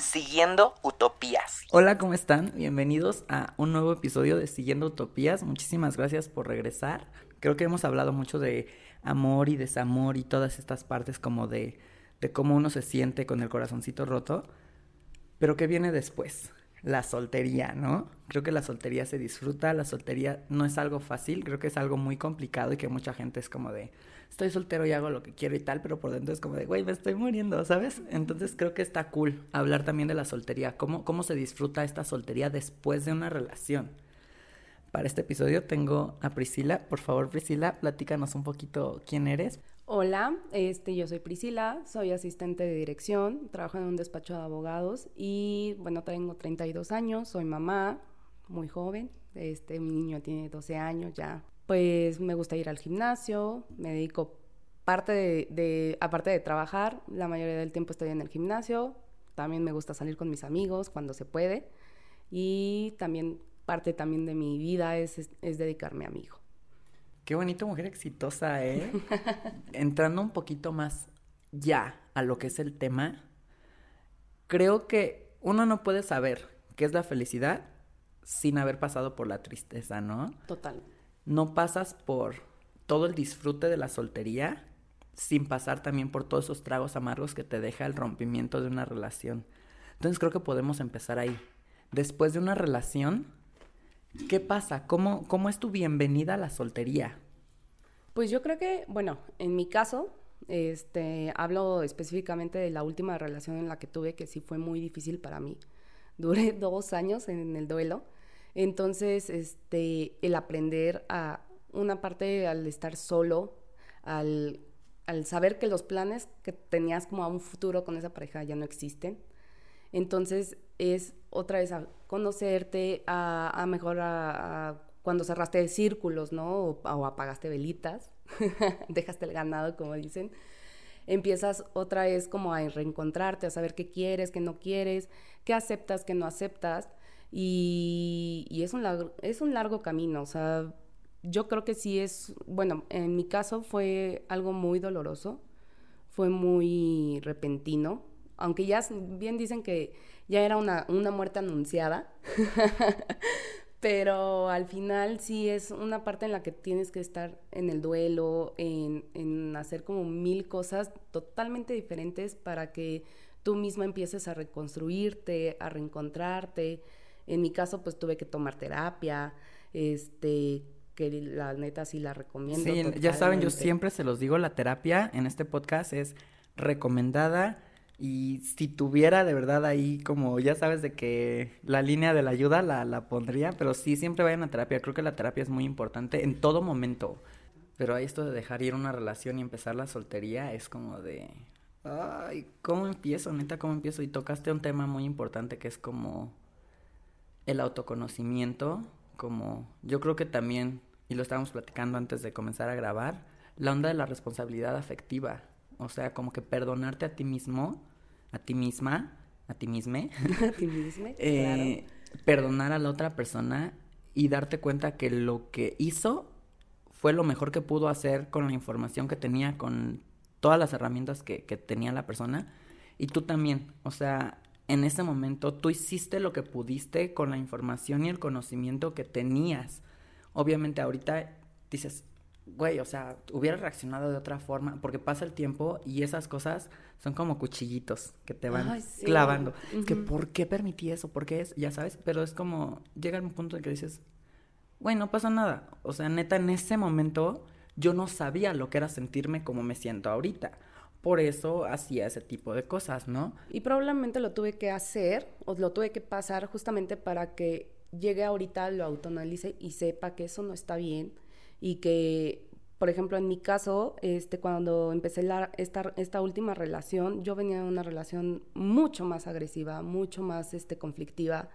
Siguiendo Utopías. Hola, ¿cómo están? Bienvenidos a un nuevo episodio de Siguiendo Utopías. Muchísimas gracias por regresar. Creo que hemos hablado mucho de amor y desamor y todas estas partes como de, de cómo uno se siente con el corazoncito roto. Pero ¿qué viene después? La soltería, ¿no? Creo que la soltería se disfruta, la soltería no es algo fácil, creo que es algo muy complicado y que mucha gente es como de, estoy soltero y hago lo que quiero y tal, pero por dentro es como de, güey, me estoy muriendo, ¿sabes? Entonces creo que está cool hablar también de la soltería, cómo, cómo se disfruta esta soltería después de una relación. Para este episodio tengo a Priscila. Por favor, Priscila, platícanos un poquito quién eres. Hola, este, yo soy Priscila, soy asistente de dirección, trabajo en un despacho de abogados y bueno, tengo 32 años, soy mamá, muy joven, este, mi niño tiene 12 años ya. Pues me gusta ir al gimnasio, me dedico parte de, de, aparte de trabajar, la mayoría del tiempo estoy en el gimnasio, también me gusta salir con mis amigos cuando se puede y también parte también de mi vida es, es, es dedicarme a mi hijo. Qué bonito, mujer exitosa, ¿eh? Entrando un poquito más ya a lo que es el tema, creo que uno no puede saber qué es la felicidad sin haber pasado por la tristeza, ¿no? Total. No pasas por todo el disfrute de la soltería sin pasar también por todos esos tragos amargos que te deja el rompimiento de una relación. Entonces creo que podemos empezar ahí. Después de una relación, ¿qué pasa? ¿Cómo, cómo es tu bienvenida a la soltería? Pues yo creo que, bueno, en mi caso, este, hablo específicamente de la última relación en la que tuve, que sí fue muy difícil para mí. Duré dos años en el duelo. Entonces, este, el aprender a una parte al estar solo, al, al saber que los planes que tenías como a un futuro con esa pareja ya no existen. Entonces, es otra vez a conocerte, a, a mejor cuando cerraste círculos, ¿no? O, o apagaste velitas, dejaste el ganado, como dicen, empiezas otra vez como a reencontrarte, a saber qué quieres, qué no quieres, qué aceptas, qué no aceptas. Y, es, un largo, es un largo camino, o sea, yo creo que sí es, bueno, en mi caso fue algo muy doloroso, fue muy repentino, aunque ya bien dicen que ya era una, una muerte anunciada, pero al final sí es una parte en la que tienes que estar en el duelo, en, en, hacer como mil cosas totalmente diferentes para que tú misma empieces a reconstruirte, a reencontrarte. En mi caso, pues tuve que tomar terapia, este, que la neta sí la recomiendo. Sí, totalmente. ya saben, yo siempre se los digo, la terapia en este podcast es recomendada y si tuviera de verdad ahí como, ya sabes, de que la línea de la ayuda la, la pondría, pero sí, siempre vayan a terapia. Creo que la terapia es muy importante en todo momento. Pero ahí esto de dejar ir una relación y empezar la soltería es como de... Ay, ¿cómo empiezo? Neta, ¿cómo empiezo? Y tocaste un tema muy importante que es como el autoconocimiento, como yo creo que también, y lo estábamos platicando antes de comenzar a grabar, la onda de la responsabilidad afectiva. O sea, como que perdonarte a ti mismo a ti misma, a ti misma, a ti misma, eh, claro. perdonar a la otra persona y darte cuenta que lo que hizo fue lo mejor que pudo hacer con la información que tenía, con todas las herramientas que, que tenía la persona. Y tú también, o sea, en ese momento tú hiciste lo que pudiste con la información y el conocimiento que tenías. Obviamente ahorita dices, güey, o sea, hubiera reaccionado de otra forma, porque pasa el tiempo y esas cosas son como cuchillitos que te van Ay, sí. clavando. Uh -huh. Que por qué permití eso, por qué es, ya sabes, pero es como, llega un punto en que dices, güey, no pasa nada. O sea, neta, en ese momento yo no sabía lo que era sentirme como me siento ahorita. Por eso hacía ese tipo de cosas, ¿no? Y probablemente lo tuve que hacer o lo tuve que pasar justamente para que llegue ahorita, lo autoanalice y sepa que eso no está bien y que, por ejemplo, en mi caso, este, cuando empecé la, esta, esta última relación, yo venía de una relación mucho más agresiva, mucho más este, conflictiva,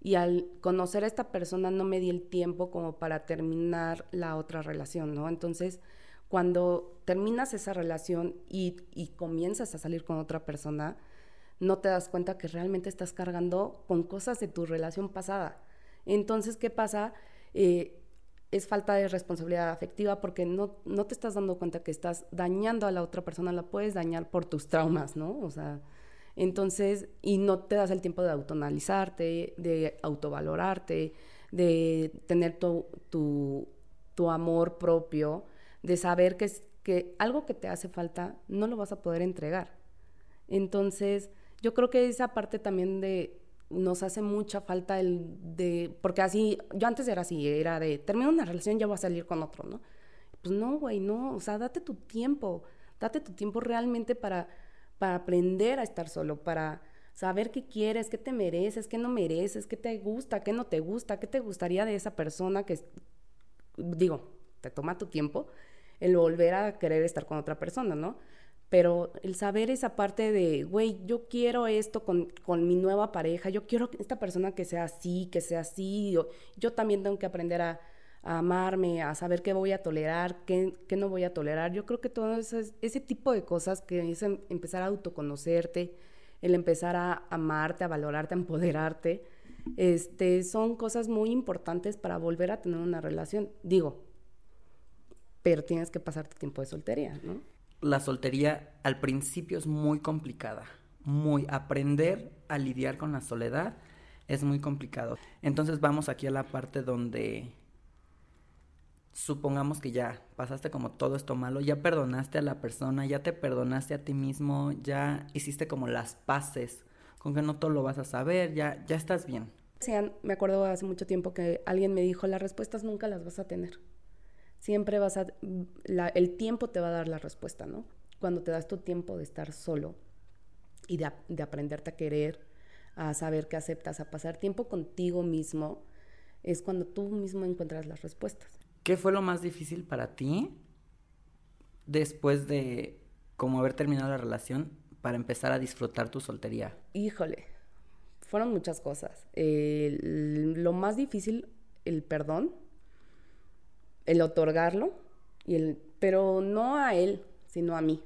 y al conocer a esta persona no me di el tiempo como para terminar la otra relación, ¿no? Entonces, cuando terminas esa relación y, y comienzas a salir con otra persona, no te das cuenta que realmente estás cargando con cosas de tu relación pasada. Entonces, ¿qué pasa? Eh, es falta de responsabilidad afectiva porque no, no te estás dando cuenta que estás dañando a la otra persona, la puedes dañar por tus traumas, ¿no? O sea, Entonces, y no te das el tiempo de autoanalizarte, de autovalorarte, de tener tu, tu, tu amor propio, de saber que, que algo que te hace falta no lo vas a poder entregar. Entonces, yo creo que esa parte también de nos hace mucha falta el de, porque así, yo antes era así, era de, termino una relación, ya voy a salir con otro, ¿no? Pues no, güey, no, o sea, date tu tiempo, date tu tiempo realmente para, para aprender a estar solo, para saber qué quieres, qué te mereces, qué no mereces, qué te gusta, qué no te gusta, qué te gustaría de esa persona que, digo, te toma tu tiempo el volver a querer estar con otra persona, ¿no? pero el saber esa parte de, güey, yo quiero esto con, con, mi nueva pareja, yo quiero esta persona que sea así, que sea así, yo, también tengo que aprender a, amarme, a saber qué voy a tolerar, qué, qué no voy a tolerar. Yo creo que todo ese, ese tipo de cosas que es em, empezar a autoconocerte, el empezar a amarte, a valorarte, a empoderarte, este, son cosas muy importantes para volver a tener una relación. Digo, pero tienes que pasar tu tiempo de soltería, ¿no? la soltería al principio es muy complicada. Muy. Aprender a lidiar con la soledad es muy complicado. Entonces vamos aquí a la parte donde supongamos que ya pasaste como todo esto malo, ya perdonaste a la persona, ya te perdonaste a ti mismo, ya hiciste como las paces con que no todo lo vas a saber, ya, ya estás bien. Sí, me acuerdo hace mucho tiempo que alguien me dijo, las respuestas nunca las vas a tener siempre vas a, el tiempo te va a dar la respuesta, ¿no? Cuando te das tu tiempo de estar solo y de, de aprenderte a querer, a saber que aceptas, a pasar tiempo contigo mismo, es cuando tú mismo encuentras las respuestas. ¿Qué fue lo más difícil para ti después de como haber terminado la relación para empezar a disfrutar tu soltería? Híjole, fueron muchas cosas. lo más difícil, el perdón, el otorgarlo, y el, pero no a él, sino a mí.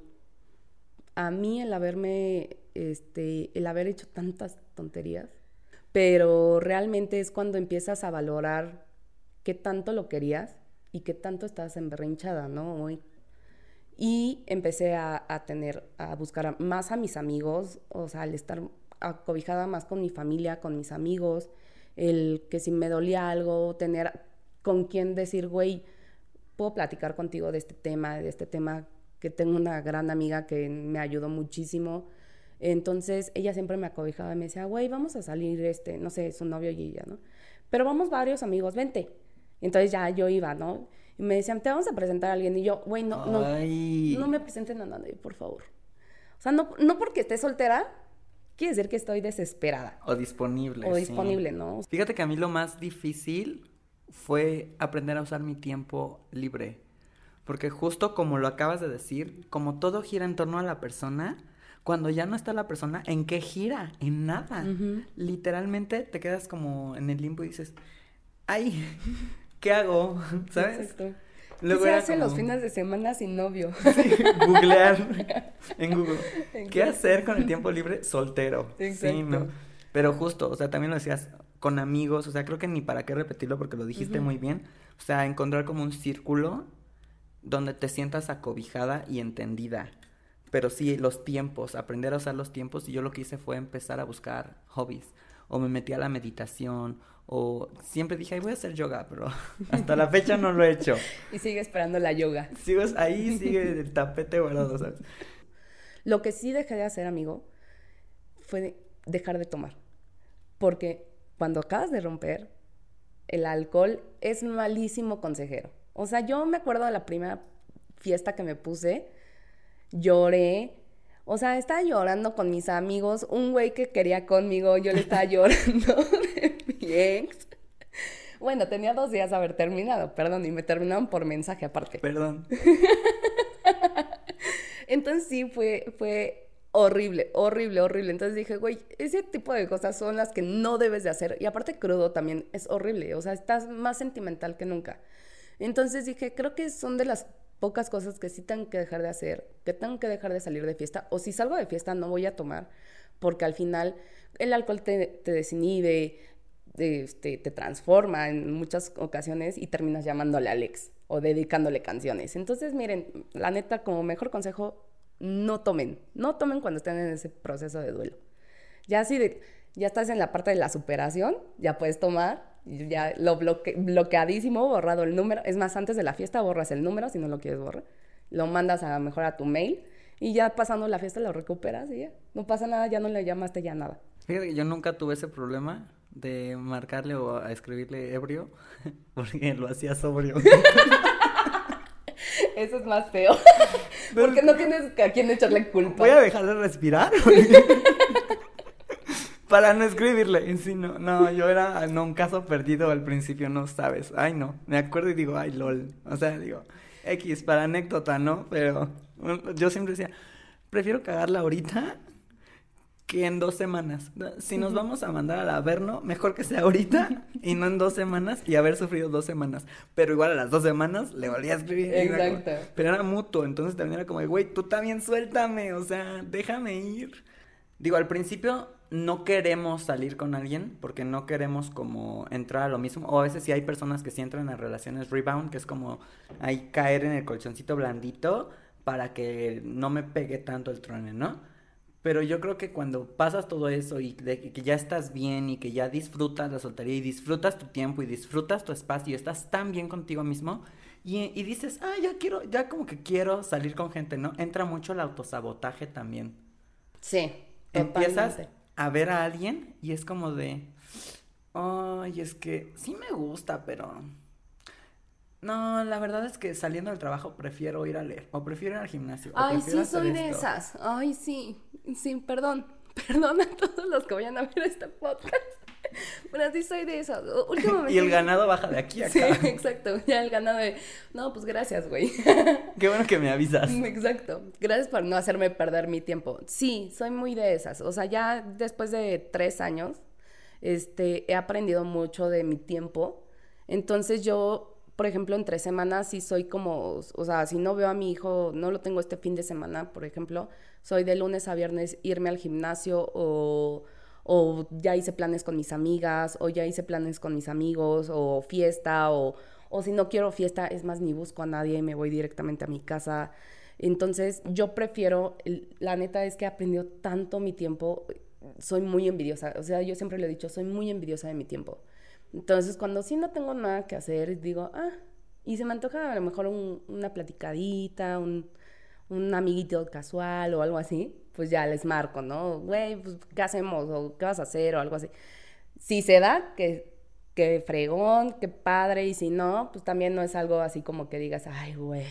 A mí el haberme, este, el haber hecho tantas tonterías, pero realmente es cuando empiezas a valorar qué tanto lo querías y qué tanto estás emberrinchada, ¿no? Y empecé a, a, tener, a buscar más a mis amigos, o sea, al estar acobijada más con mi familia, con mis amigos, el que si me dolía algo, tener con quien decir, güey, puedo platicar contigo de este tema, de este tema que tengo una gran amiga que me ayudó muchísimo. Entonces ella siempre me acobijaba y me decía, güey, vamos a salir, este, no sé, su novio y ella, ¿no? Pero vamos varios amigos, vente. Entonces ya yo iba, ¿no? Y me decían, te vamos a presentar a alguien. Y yo, güey, no, no, no me presenten a nadie, por favor. O sea, no, no porque esté soltera, quiere decir que estoy desesperada. O disponible. O disponible, ¿no? Fíjate que a mí lo más difícil fue aprender a usar mi tiempo libre. Porque justo como lo acabas de decir, como todo gira en torno a la persona, cuando ya no está la persona, ¿en qué gira? En nada. Literalmente te quedas como en el limbo y dices, ay, ¿qué hago? ¿Sabes? Exacto. ¿Qué se hace los fines de semana sin novio? googlear en Google. ¿Qué hacer con el tiempo libre soltero? Sí, ¿no? Pero justo, o sea, también lo decías, con amigos, o sea, creo que ni para qué repetirlo porque lo dijiste muy bien. O sea, encontrar como un círculo donde te sientas acobijada y entendida. Pero sí, los tiempos, aprender a usar los tiempos. Y yo lo que hice fue empezar a buscar hobbies. O me metí a la meditación. O siempre dije, ay, voy a hacer yoga, pero hasta la fecha no lo he hecho. y sigue esperando la yoga. Sigo, ahí sigue el tapete guardado, ¿sabes? Lo que sí dejé de hacer, amigo, fue dejar de tomar. Porque cuando acabas de romper, el alcohol es malísimo consejero. O sea, yo me acuerdo de la primera fiesta que me puse, lloré. O sea, estaba llorando con mis amigos, un güey que quería conmigo, yo le estaba llorando de mi ex. Bueno, tenía dos días de haber terminado, perdón, y me terminaron por mensaje aparte. Perdón. Entonces sí, fue, fue horrible, horrible, horrible. Entonces dije, güey, ese tipo de cosas son las que no debes de hacer. Y aparte crudo también es horrible, o sea, estás más sentimental que nunca. Entonces dije, creo que son de las pocas cosas que sí tengo que dejar de hacer, que tengo que dejar de salir de fiesta, o si salgo de fiesta no voy a tomar, porque al final el alcohol te, desinhibe, este, te transforma en muchas ocasiones y terminas llamándole Alex o dedicándole canciones. Entonces, miren, la neta, como mejor consejo, no tomen, no tomen cuando estén en ese proceso de duelo. Ya si de, ya estás en la parte de la superación, ya puedes tomar, ya lo bloque, bloqueadísimo, borrado el número. Es más, antes de la fiesta borras el número si no lo quieres borrar. Lo mandas a lo mejor a tu mail y ya pasando la fiesta lo recuperas y ya. No pasa nada, ya no le llamaste ya nada. Fíjate que yo nunca tuve ese problema de marcarle o a escribirle ebrio porque lo hacía sobrio. Eso es más feo. porque no tienes a quién echarle culpa. Voy a dejar de respirar. Para no escribirle, sí, no, no, yo era no, un caso perdido al principio, no sabes. Ay, no, me acuerdo y digo, ay, lol. O sea, digo, X, para anécdota, ¿no? Pero yo siempre decía, prefiero cagarla ahorita que en dos semanas. Si nos vamos a mandar al Averno, mejor que sea ahorita y no en dos semanas y haber sufrido dos semanas. Pero igual a las dos semanas le volví a escribir. Exacto. pero era mutuo, entonces también era como, güey, tú también suéltame, o sea, déjame ir. Digo, al principio no queremos salir con alguien porque no queremos como entrar a lo mismo. O a veces sí hay personas que sí entran en relaciones rebound, que es como ahí caer en el colchoncito blandito para que no me pegue tanto el truene, ¿no? Pero yo creo que cuando pasas todo eso y de que ya estás bien y que ya disfrutas la soltería y disfrutas tu tiempo y disfrutas tu espacio y estás tan bien contigo mismo y, dices, ah, ya quiero, ya como que quiero salir con gente, ¿no? Entra mucho el autosabotaje también. Sí. Empiezas a ver a alguien y es como de, ay, es que sí me gusta, pero no, la verdad es que saliendo del trabajo prefiero ir a leer o prefiero ir al gimnasio. Ay, sí, soy de esas. Ay, sí, sí, perdón. Perdón a todos los que vayan a ver este podcast. Bueno, sí soy de esas. y el ganado baja de aquí a acá. Sí, exacto. Ya el ganado de... No, pues gracias, güey. Qué bueno que me avisas. Exacto. Gracias por no hacerme perder mi tiempo. Sí, soy muy de esas. O sea, ya después de tres años, este, he aprendido mucho de mi tiempo. Entonces yo por ejemplo, entre semanas sí soy como, o sea, si no veo a mi hijo, no lo tengo este fin de semana, por ejemplo, soy de lunes a viernes irme al gimnasio o, o ya hice planes con mis amigas o ya hice planes con mis amigos o fiesta o, o si no quiero fiesta, es más, ni busco a nadie y me voy directamente a mi casa. Entonces, yo prefiero, la neta es que he aprendido tanto mi tiempo, soy muy envidiosa, o sea, yo siempre le he dicho, soy muy envidiosa de mi tiempo. Entonces, cuando sí no tengo nada que hacer, digo, ah, y se me antoja a lo mejor una platicadita, un, un amiguito casual o algo así, pues ya les marco, ¿no? Güey, pues, ¿qué hacemos? ¿O qué vas a hacer? O algo así. Si se da, que, que fregón, que padre, y si no, pues también no es algo así como que digas, ay, güey.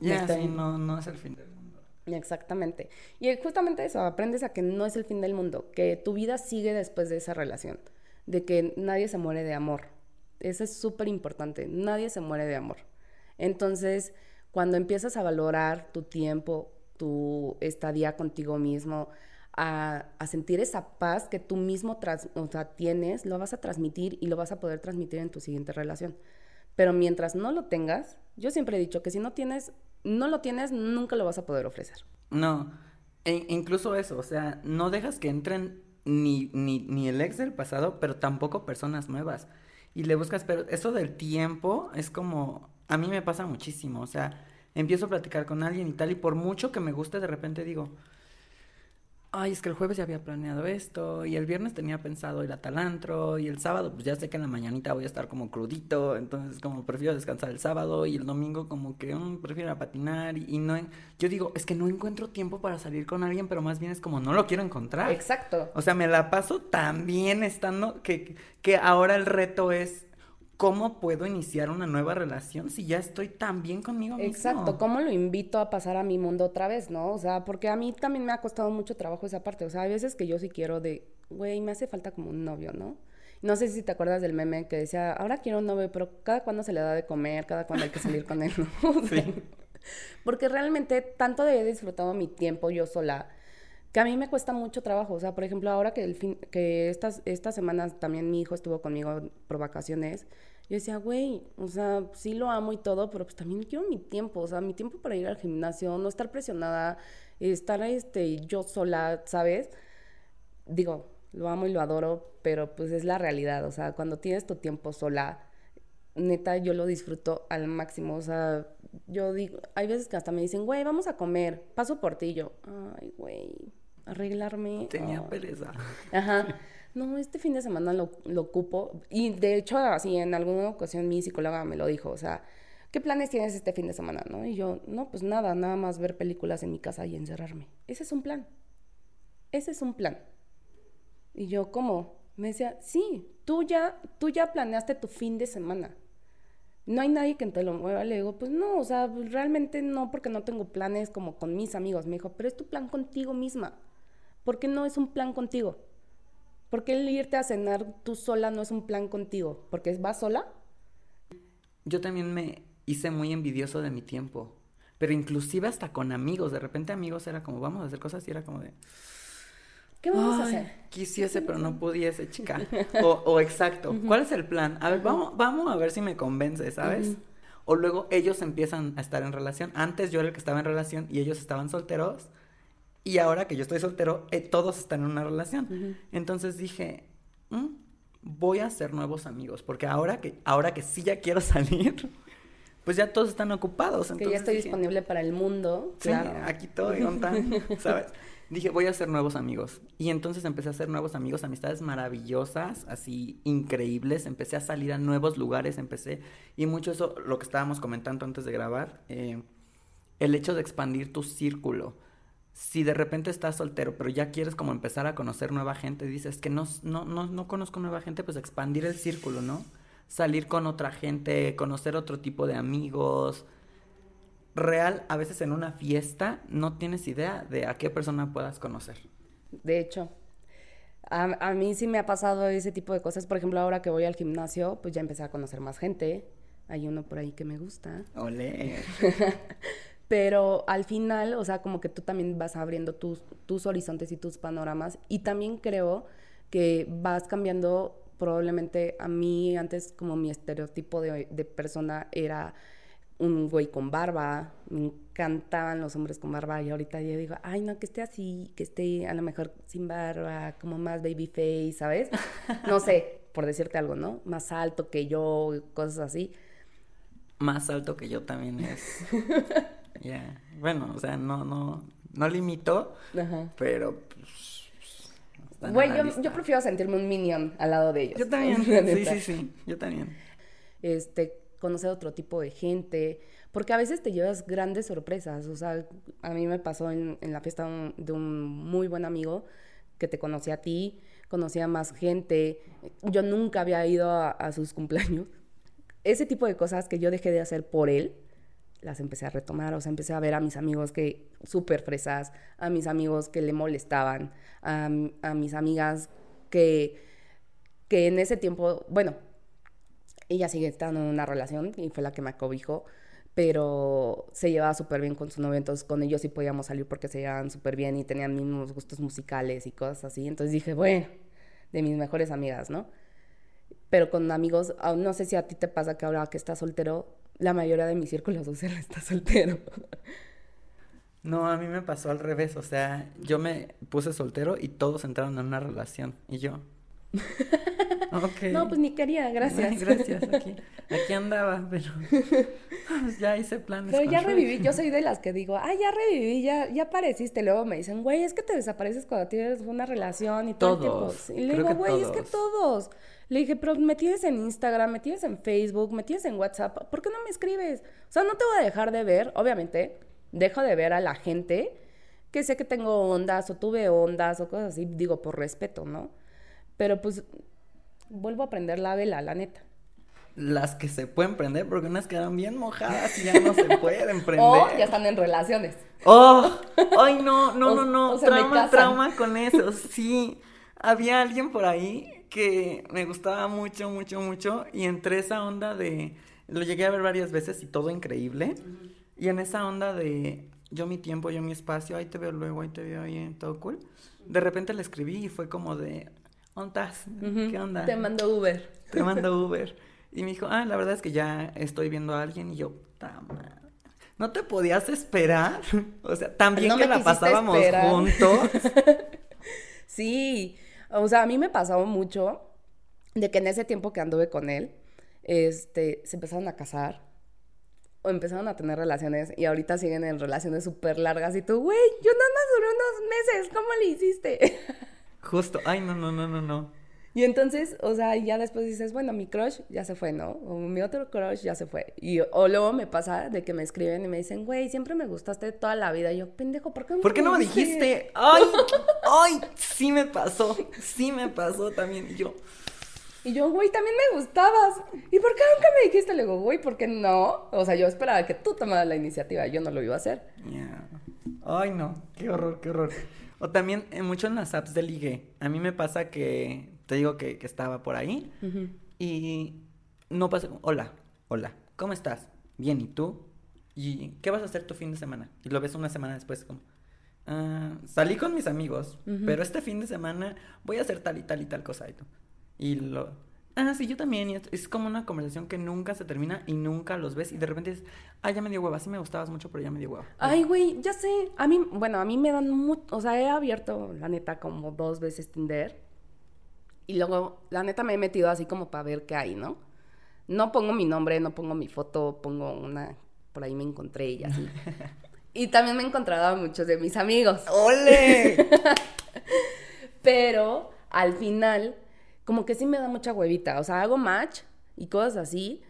Ya, sí, no, no es el fin del mundo. Exactamente. Y justamente eso, aprendes a que no es el fin del mundo, que tu vida sigue después de esa relación de que nadie se muere de amor. Eso es súper importante, nadie se muere de amor. Entonces, cuando empiezas a valorar tu tiempo, tu estadía contigo mismo, a, sentir esa paz que tú mismo tienes, lo vas a transmitir y lo vas a poder transmitir en tu siguiente relación. Pero mientras no lo tengas, yo siempre he dicho que si no tienes, no lo tienes, nunca lo vas a poder ofrecer. No, e incluso eso, o sea, no dejas que entren ni, ni, ni el ex del pasado, pero tampoco personas nuevas. Y le buscas, pero eso del tiempo es como, a mí me pasa muchísimo, o sea, empiezo a platicar con alguien y tal, y por mucho que me guste, de repente digo, ay, es que el jueves ya había planeado esto, y el viernes tenía pensado ir a Talantro, y el sábado, pues ya sé que en la mañanita voy a estar como crudito, entonces como prefiero descansar el sábado, y el domingo como que mm, prefiero a patinar, y, no, yo digo, es que no encuentro tiempo para salir con alguien, pero más bien es como no lo quiero encontrar. Exacto. O sea, me la paso tan bien estando que, que ahora el reto es ¿cómo puedo iniciar una nueva relación si ya estoy tan bien conmigo mismo? Exacto, ¿cómo lo invito a pasar a mi mundo otra vez, no? O sea, porque a mí también me ha costado mucho trabajo esa parte. O sea, hay veces que yo sí quiero de, güey, me hace falta como un novio, ¿no? No sé si te acuerdas del meme que decía, ahora quiero un novio, pero cada cuándo se le da de comer, cada cuándo hay que salir con él, ¿no? sí. Porque realmente tanto he disfrutado mi tiempo yo sola que a mí me cuesta mucho trabajo. O sea, por ejemplo, ahora que, el fin, que estas, estas semanas también mi hijo estuvo conmigo por vacaciones, yo decía, güey, o sea, sí lo amo y todo, pero pues también quiero mi tiempo, o sea, mi tiempo para ir al gimnasio, no estar presionada, estar este, yo sola, ¿sabes? Digo, lo amo y lo adoro, pero pues es la realidad, o sea, cuando tienes tu tiempo sola, neta, yo lo disfruto al máximo. O sea, yo digo, hay veces que hasta me dicen, güey, vamos a comer, paso por ti. Y yo, ay, güey, arreglarme. Tenía ay". pereza. Ajá. No, este fin de semana lo, lo ocupo. Y de hecho, así en alguna ocasión mi psicóloga me lo dijo. O sea, ¿qué planes tienes este fin de semana? ¿no? Y yo, no, pues nada, nada más ver películas en mi casa y encerrarme. Ese es un plan. Ese es un plan. Y yo, ¿cómo? Me decía, sí, tú ya, tú ya planeaste tu fin de semana. No hay nadie que te lo mueva. Le digo, pues no, o sea, pues realmente no, porque no tengo planes como con mis amigos. Me dijo, pero es tu plan contigo misma. ¿Por qué no es un plan contigo? ¿Por qué el irte a cenar tú sola no es un plan contigo? ¿Porque vas sola? Yo también me hice muy envidioso de mi tiempo. Pero inclusive hasta con amigos. De repente amigos era como, vamos a hacer cosas y era como de... ¿Qué vamos a "Ay, hacer? Quisiese, pero no pudiese, chica. O, o exacto. ¿Cuál es el plan? A ver, vamos, vamos a ver si me convence, ¿sabes? O luego ellos empiezan a estar en relación. Antes yo era el que estaba en relación y ellos estaban solteros. Y ahora que yo estoy soltero, eh, todos están en una relación. Entonces dije, "Mm, voy a hacer nuevos amigos. Porque ahora que, ahora que sí ya quiero salir, pues ya todos están ocupados. Que ya Entonces estoy dije, disponible para el mundo. Sí, claro. aquí ¿ontan? ¿sabes? Dije, voy a hacer nuevos amigos. Y entonces empecé a hacer nuevos amigos, amistades maravillosas, así increíbles. Empecé a salir a nuevos lugares, empecé. Y mucho eso, lo que estábamos comentando antes de grabar, eh, el hecho de expandir tu círculo. Si de repente estás soltero, pero ya quieres como empezar a conocer nueva gente, dices que no, no, no, no conozco nueva gente, pues expandir el círculo, ¿no? Salir con otra gente, conocer otro tipo de amigos, real, a veces en una fiesta no tienes idea de a qué persona puedas conocer. De hecho, a, a mí sí me ha pasado ese tipo de cosas. Por ejemplo, ahora que voy al gimnasio, pues ya empecé a conocer más gente. Hay uno por ahí que me gusta. Ole. Pero al final, o sea, como que tú también vas abriendo tus, tus horizontes y tus panoramas. Y también creo que vas cambiando probablemente a mí antes como mi estereotipo de, de persona era un güey con barba, me encantaban los hombres con barba y ahorita yo digo, ay no, que esté así, que esté a lo mejor sin barba, como más baby face, ¿sabes? No sé, por decirte algo, ¿no? Más alto que yo, cosas así. Más alto que yo también es. Ya. Bueno, o sea, no, no, no limito, Ajá. pero pues, Güey, yo, yo prefiero sentirme un minion al lado de ellos. Yo también. Sí, sí, sí. Yo también. Este, conocer otro tipo de gente, porque a veces te llevas grandes sorpresas. O sea, a mí me pasó en, en la fiesta un- de un muy buen amigo que te conocí a ti, conocía más gente. Yo nunca había ido a, a sus cumpleaños. Ese tipo de cosas que yo dejé de hacer por él, las empecé a retomar. O sea, empecé a ver a mis amigos que súper fresas, a mis amigos que le molestaban, a, a mis amigas que, que en ese tiempo, bueno, ella sigue estando en una relación y fue la que me acobijó, pero se llevaba súper bien con su novio, entonces con ellos sí podíamos salir porque se llevaban súper bien y tenían mismos gustos musicales y cosas así. Entonces dije, bueno, de mis mejores amigas, ¿no? Pero con amigos, ah, no sé si a ti te pasa que ahora que estás soltero, la mayoría de mi círculo social está soltero. No, a mí me pasó al revés. O sea, yo me puse soltero y todos entraron en una relación. Y yo. Ok. No, pues ni quería, gracias. gracias, aquí, aquí andaba, pero pues, ya hice planes. Pero ya Shrek. reviví, yo soy de las que digo, ay, ya reviví, ya, ya apareciste. Luego me dicen, güey, es que te desapareces cuando tienes una relación y todo el tiempo. Todos, Y le creo digo, güey, es que todos. todos. Le dije, pero me tienes en Instagram, me tienes en Facebook, me tienes en WhatsApp, ¿por qué no me escribes? O sea, no te voy a dejar de ver, obviamente, dejo de ver a la gente que sé que tengo ondas o tuve ondas o cosas así, digo, por respeto, ¿no? Pero pues vuelvo a prender la vela, la neta. Las que se pueden prender, porque unas quedan bien mojadas y ya no se pueden prender. O ya están en relaciones. ¡Oh! ¡Ay, no, no, O- no, no! trauma, trauma con eso, sí. Había alguien por ahí que me gustaba mucho, mucho, mucho. Y entre esa onda de. Lo llegué a ver varias veces y todo increíble. Y en esa onda de. Yo mi tiempo, yo mi espacio, ahí te veo luego, ahí te veo ahí, todo cool. De repente le escribí y fue como de. ¿Dónde estás? Ujú. ¿Qué onda? Te mando Uber. Te mando Uber. Y me dijo, ah, la verdad es que ya estoy viendo a alguien. Y yo, "Ta madre". ¿No te podías esperar? O sea, tan bien No que la pasábamos esperar. juntos. Sí, o sea, a mí me pasaba mucho de que en ese tiempo que anduve con él, este, se empezaron a casar o empezaron a tener relaciones y ahorita siguen en relaciones súper largas y tú, güey, yo nada más duré unos meses, ¿cómo le hiciste? Justo, ay, no, no, no, no, no. Y entonces, o sea, ya después dices, bueno, mi crush ya se fue, ¿no? O mi otro crush ya se fue. Y, o luego me pasa de que me escriben y me dicen, güey, siempre me gustaste toda la vida. Y yo, pendejo, ¿por qué ¿Por qué no me dijiste? Ay, ay, sí me pasó, sí me pasó también. Y yo, y yo, güey, también me gustabas. ¿Y por qué nunca me dijiste? Le digo, güey, ¿por qué no? O sea, yo esperaba que tú tomaras la iniciativa, yo no lo iba a hacer. Yeah. Ay, no, qué horror, qué horror. O también, eh, mucho en las apps de ligue. A mí me pasa que, te digo que, que estaba por ahí y no pasa, hola, hola, ¿cómo estás? Bien, ¿y tú? ¿Y qué vas a hacer tu fin de semana? Y lo ves una semana después como, ah, salí con mis amigos, pero este fin de semana voy a hacer tal y tal y tal cosa. Y tú, y lo... Ah, sí, yo también. Y es como una conversación que nunca se termina y nunca los ves. Y de repente es, ah, ya me dio hueva. Sí me gustabas mucho, pero ya me dio hueva. Ay, güey, ya sé. A mí, bueno, a mí me dan mucho... O sea, he abierto, la neta, como dos veces Tinder. Y luego, la neta, me he metido así como para ver qué hay, ¿no? No pongo mi nombre, no pongo mi foto, pongo una... Por ahí me encontré y así. y también me he encontrado a muchos de mis amigos. ¡Ole! pero, al final como que sí me da mucha huevita. O sea, hago match y cosas así.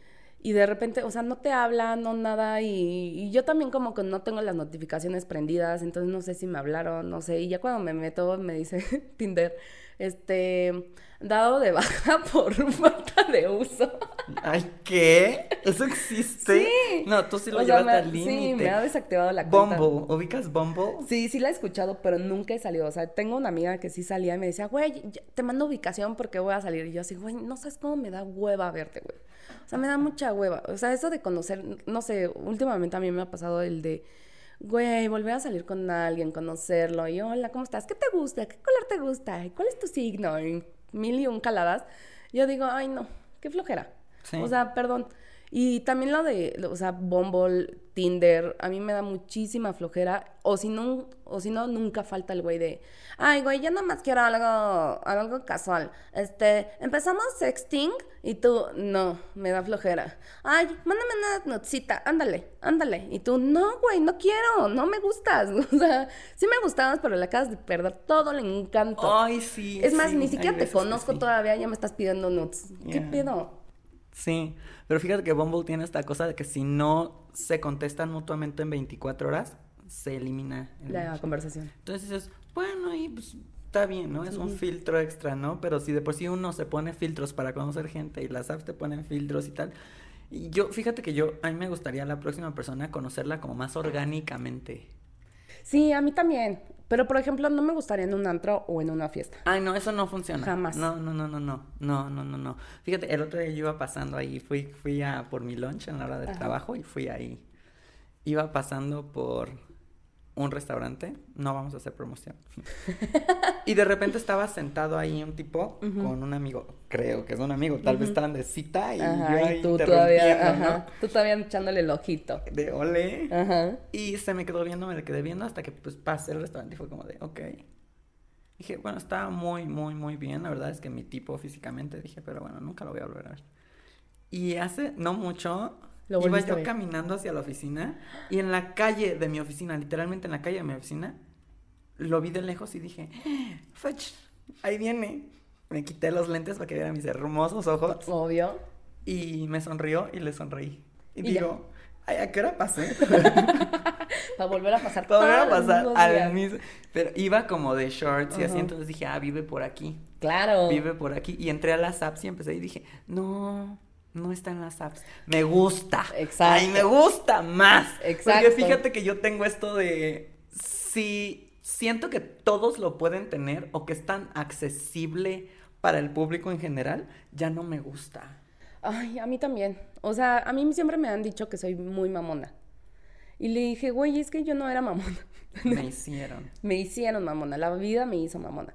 Y de repente, o sea, no te hablan, no nada. Y, yo también como que no tengo las notificaciones prendidas. Entonces no sé si me hablaron, no sé. Y ya cuando me meto, me dice Tinder, este, dado de baja por de uso. Ay, ¿qué? ¿Eso existe? Sí. No, tú sí lo llevas al límite. Sí, me ha desactivado la cuenta. Bumble, ¿ubicas Bumble? Sí, sí la he escuchado, pero nunca he salido. O sea, tengo una amiga que sí salía y me decía, güey, te mando ubicación porque voy a salir. Y yo así, güey, no sabes cómo me da hueva verte, güey. O sea, me da mucha hueva. O sea, eso de conocer, no sé, últimamente a mí me ha pasado el de güey, volver a salir con alguien, conocerlo, y hola, ¿cómo estás? ¿Qué te gusta? ¿Qué color te gusta? ¿Cuál es tu signo? Y mil y un caladas. Yo digo, ay, no, qué flojera. O sea, perdón. Y también lo de, o sea, Bumble, Tinder, a mí me da muchísima flojera. O si no, o si no nunca falta el güey de, ay, güey, yo nada más quiero algo, algo casual. Este, empezamos sexting y tú, no, me da flojera. Ay, mándame una notcita, ándale, ándale. Y tú, no, güey, no quiero, no me gustas. O sea, sí me gustabas, pero le acabas de perder todo el encanto. Ay, sí. Es más, ni siquiera te conozco todavía, ya me estás pidiendo nuts. ¿Qué pedo? Sí, pero fíjate que Bumble tiene esta cosa de que si no se contestan mutuamente en 24 horas, se elimina la conversación. Entonces es, bueno, y pues está bien, ¿no? Es un filtro extra, ¿no? Pero si de por sí uno se pone filtros para conocer gente y las apps te ponen filtros y tal. Y yo, fíjate que yo, a mí me gustaría la próxima persona conocerla como más orgánicamente. Sí, a mí también. Pero, por ejemplo, no me gustaría en un antro o en una fiesta. Ay, no, eso no funciona. Jamás. No, no, no, no, no. No, no, no, no. Fíjate, el otro día yo iba pasando ahí, fui, fui a por mi lunch en la hora del trabajo y fui ahí. Iba pasando por un restaurante, no vamos a hacer promoción. y de repente estaba sentado ahí un tipo con un amigo, creo que es un amigo, tal vez estaban de cita y yo ahí tú todavía, tú todavía echándole el ojito. De ole. Ajá. Y se me quedó viendo, me quedé viendo hasta que pues pasé el restaurante y fue como de, ok. Dije, bueno, estaba muy, muy, muy bien, la verdad es que mi tipo físicamente, dije, pero bueno, nunca lo voy a volver a ver. Y hace no mucho Iba yo caminando hacia la oficina y en la calle de mi oficina, literalmente en la calle de mi oficina, lo vi de lejos y dije, Fetch, ahí viene. Me quité los lentes para que vieran mis hermosos ojos. Obvio. Y me sonrió y le sonreí. Y, digo, Ay, ¿a qué hora pasé? para volver a pasar. Para volver a pasar al mismo. Pero iba como de shorts y así, entonces dije, ah, vive por aquí. Claro. Vive por aquí. Y entré a las apps y empecé y dije, no, no está en las apps. Me gusta. Exacto. Ay, me gusta más. Exacto. Porque fíjate que yo tengo esto de si siento que todos lo pueden tener o que es tan accesible para el público en general, ya no me gusta. Ay, a mí también. O sea, a mí siempre me han dicho que soy muy mamona. Y le dije, güey, es que yo no era mamona. Me hicieron. me hicieron mamona. La vida me hizo mamona.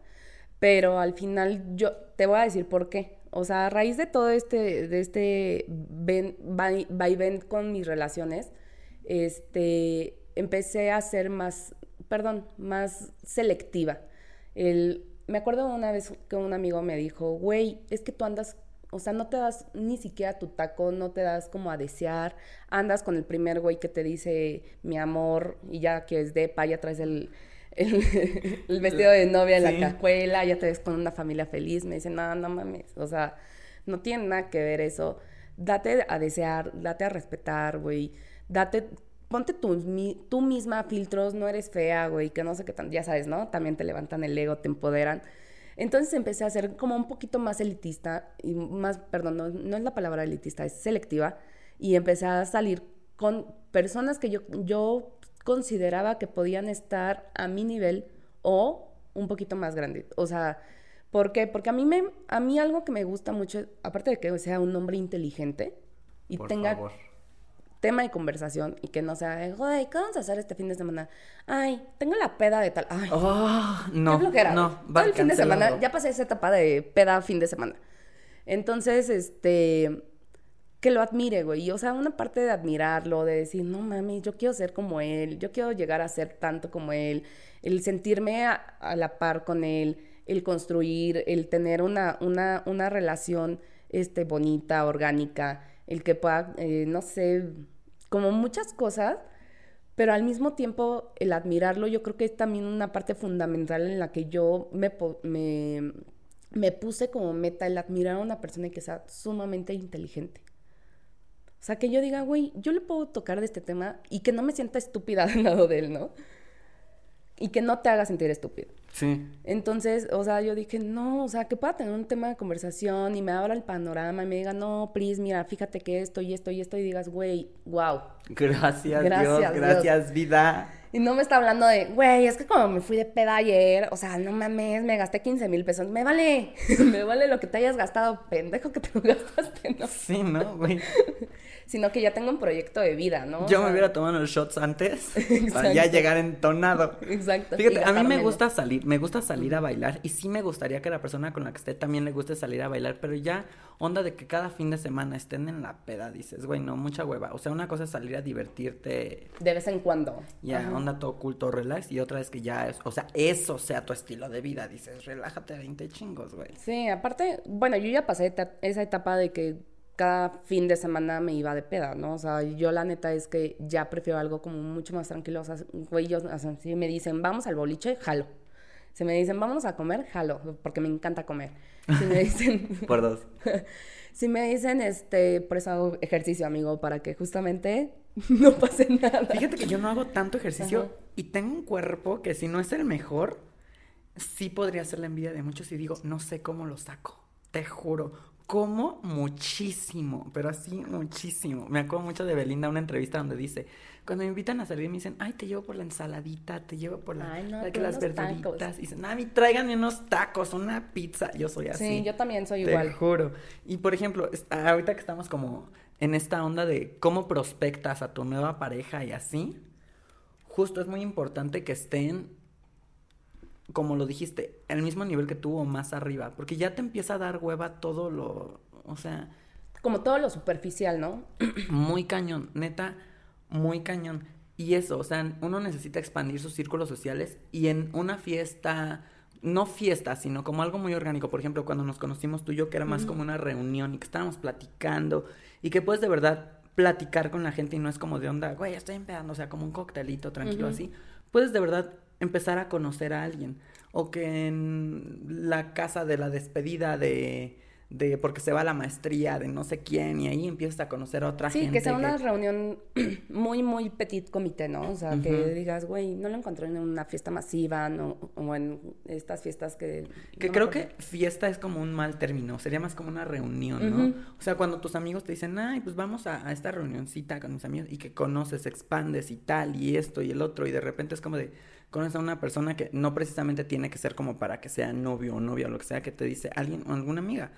Pero al final yo te voy a decir por qué. O sea, a raíz de todo este, de este vaivén con mis relaciones, este, empecé a ser más, perdón, más selectiva. El, me acuerdo una vez que un amigo me dijo, güey, es que tú andas O sea, no te das ni siquiera tu taco, no te das como a desear. Andas con el primer güey que te dice mi amor y ya que es depa, ya traes el, el, vestido de novia en la cajuela, ya te ves con una familia feliz. Me dicen, no, no mames. O sea, no tiene nada que ver eso. Date a desear, date a respetar, güey. Date, ponte tú, tú misma filtros, no eres fea, güey, que no sé qué tan, ya sabes, ¿no? También te levantan el ego, te empoderan. Entonces empecé a ser como un poquito más elitista y más, perdón, no, es la palabra elitista, es selectiva. Y empecé a salir con personas que yo, yo consideraba que podían estar a mi nivel o un poquito más grande. O sea, ¿por qué? Porque a mí, me, a mí algo que me gusta mucho, aparte de que sea un hombre inteligente y tenga tema de conversación y que no sea, joder, ¿qué vamos a hacer este fin de semana? Ay, tengo la peda de tal. Ay, oh, no, qué No, Todo el fin de semana, ya pasé esa etapa de peda fin de semana. Entonces, este, que lo admire, güey. O sea, una parte de admirarlo, de decir, no mami, yo quiero ser como él, yo quiero llegar a ser tanto como él, el sentirme a, la par con él, el construir, el tener una, una, una relación este, bonita, orgánica el que pueda, eh, no sé, como muchas cosas, pero al mismo tiempo el admirarlo yo creo que es también una parte fundamental en la que yo me, me, me puse como meta el admirar a una persona que sea sumamente inteligente. O sea, que yo diga, güey, yo le puedo tocar de este tema y que no me sienta estúpida al lado de él, ¿no? Y que no te haga sentir estúpido. Sí. Entonces, o sea, yo dije, no, o sea, que pueda tener un tema de conversación y me abra el panorama y me diga, no, please, mira, fíjate que esto y esto y esto y digas, güey, wow. Gracias, gracias Dios, gracias vida. Y no me está hablando de, güey, es que como me fui de peda ayer, o sea, no mames, me gasté 15 mil pesos. Me vale, me vale lo que te hayas gastado, pendejo que te lo gastaste, ¿no? Sí, ¿no, güey? sino que ya tengo un proyecto de vida, ¿no? Yo me hubiera tomado los shots antes para ya llegar entonado. Exacto. Fíjate, a mí me gusta salir, me gusta salir a bailar y sí me gustaría que la persona con la que esté también le guste salir a bailar, pero ya onda de que cada fin de semana estén en la peda, dices, güey, no, mucha hueva. O sea, una cosa es salir a divertirte. De vez en cuando. Ya, onda todo culto, relax, y otra es que ya, es, o sea, eso sea tu estilo de vida, dices, relájate 20 chingos, güey. Sí, aparte, bueno, yo ya pasé esa etapa de que cada fin de semana me iba de peda, ¿no? O sea, yo la neta es que ya prefiero algo como mucho más tranquilo. O sea, güey, yo, o sea, si me dicen, vamos al boliche, jalo. Si me dicen, vamos a comer, jalo, porque me encanta comer. Si me dicen... por dos. si me dicen, este, por eso hago ejercicio, amigo, para que justamente no pase nada. Fíjate que yo no hago tanto ejercicio y tengo un cuerpo que si no es el mejor, sí podría ser la envidia de muchos y digo, no sé cómo lo saco. Te juro, como muchísimo, pero así muchísimo. Me acuerdo mucho de Belinda, una entrevista donde dice, cuando me invitan a salir me dicen, ay, te llevo por la ensaladita, te llevo por la, que las verduritas. Y dicen, ay, tráiganme unos tacos, una pizza. Yo soy así. Sí, yo también soy igual. Te juro. Y por ejemplo, ahorita que estamos como en esta onda de cómo prospectas a tu nueva pareja y así, justo es muy importante que estén como lo dijiste, al mismo nivel que tú o más arriba, porque ya te empieza a dar hueva todo lo, o sea... Como todo lo superficial, ¿no? muy cañón, neta, muy cañón. Y eso, o sea, uno necesita expandir sus círculos sociales y en una fiesta, no fiesta, sino como algo muy orgánico. Por ejemplo, cuando nos conocimos tú y yo, que era más como una reunión y que estábamos platicando y que puedes de verdad platicar con la gente y no es como de onda, güey, estoy empezando, o sea, como un coctelito tranquilo así. Puedes de verdad empezar a conocer a alguien. O que en la casa de la despedida de, de porque se va a la maestría de no sé quién y ahí empiezas a conocer a otra gente. Sí, que sea una reunión muy, muy petit comité, ¿no? O sea, que digas, güey, no lo encontré en una fiesta masiva no, o en estas fiestas que... Que creo que fiesta es como un mal término, sería más como una reunión, ¿no? O sea, cuando tus amigos te dicen, ay, pues vamos a, a esta reunioncita con mis amigos y que conoces, expandes y tal y esto y el otro y de repente es como de conoces a una persona que no precisamente tiene que ser como para que sea novio o novia o lo que sea, que te dice alguien o alguna amiga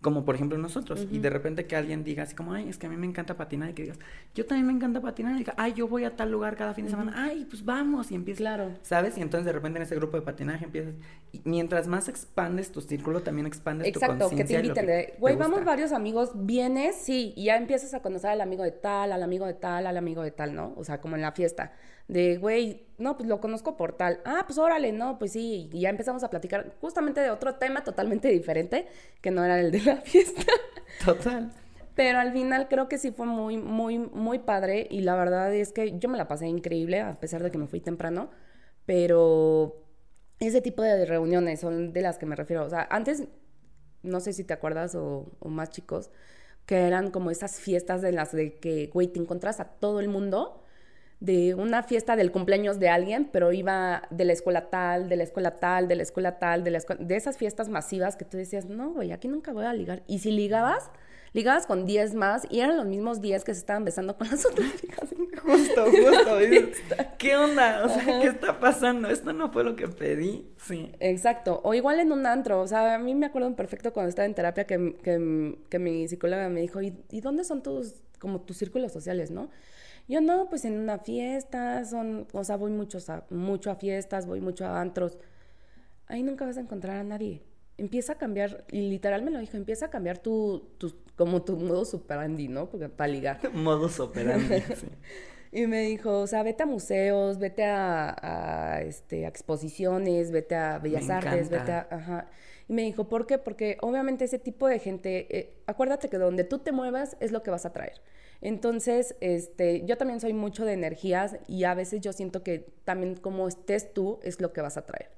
como por ejemplo nosotros, y de repente que alguien diga así como, ay, es que a mí me encanta patinar, y que digas, yo también me encanta patinar, y diga, ay, yo voy a tal lugar cada fin de semana, ay, pues vamos, y empiezas, claro. ¿sabes? Y entonces de repente en ese grupo de patinaje empiezas, y mientras más expandes tu círculo, también expandes tu conciencia. Exacto, que te inviten, güey, vamos varios amigos, vienes, sí, y ya empiezas a conocer al amigo de tal, al amigo de tal, al amigo de tal, ¿no? O sea, como en la fiesta de, güey, no, pues lo conozco por tal. Ah, pues órale, no, pues sí. Y ya empezamos a platicar justamente de otro tema totalmente diferente, que no era el de la fiesta. Total. Pero al final creo que sí fue muy, muy, muy padre y la verdad es que yo me la pasé increíble a pesar de que me fui temprano, pero ese tipo de reuniones son de las que me refiero. O sea, antes, no sé si te acuerdas o, o más chicos, que eran como esas fiestas de las de que, güey, te encontras a todo el mundo de una fiesta del cumpleaños de alguien, pero iba de la escuela tal, de la escuela tal, de la escuela tal, de, la escuela, de esas fiestas masivas que tú decías, no, güey, aquí nunca voy a ligar. Y si ligabas, ligabas con 10 más y eran los mismos 10 que se estaban besando con las otras chicas. Justo, justo. ¿Qué onda? O sea, ¿qué está pasando? Esto no fue lo que pedí. Sí. Exacto. O igual en un antro. O sea, a mí me acuerdo perfecto cuando estaba en terapia que, que, que mi psicóloga me dijo, ¿y, ¿y dónde son tus, como tus círculos sociales, no? Yo no, pues en una fiesta, son, o sea, voy mucho a, mucho a fiestas, voy mucho a antros. Ahí nunca vas a encontrar a nadie. Empieza a cambiar, y literal me lo dijo, empieza a cambiar tu, tu como tu modo superandi, ¿no? Porque para ligar. modo superandi, sí. Y me dijo, o sea, vete a museos, vete a, a, este, a exposiciones, vete a Bellas Me Artes, encanta. vete a... Ajá. Y me dijo, ¿por qué? Porque obviamente ese tipo de gente, eh, acuérdate que donde tú te muevas es lo que vas a traer. Entonces, este, yo también soy mucho de energías y a veces yo siento que también como estés tú es lo que vas a traer.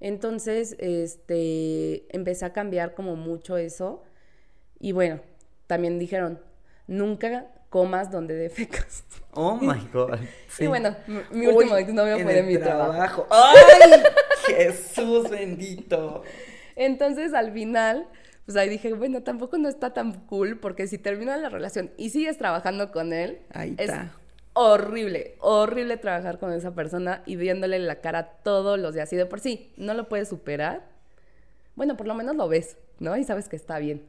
Entonces, este, empecé a cambiar como mucho eso. Y bueno, también dijeron, nunca comas donde defecas. Oh my God. Sí. Y bueno, mi, último exnovio en fue de mi trabajo. ¡Ay! Jesús bendito. Entonces, al final, pues ahí dije, bueno, tampoco no está tan cool porque si termina la relación y sigues trabajando con él, Ahí es está. horrible, horrible trabajar con esa persona y viéndole la cara todos los días. Y de por sí, no lo puedes superar. Bueno, por lo menos lo ves, ¿no? Y sabes que está bien.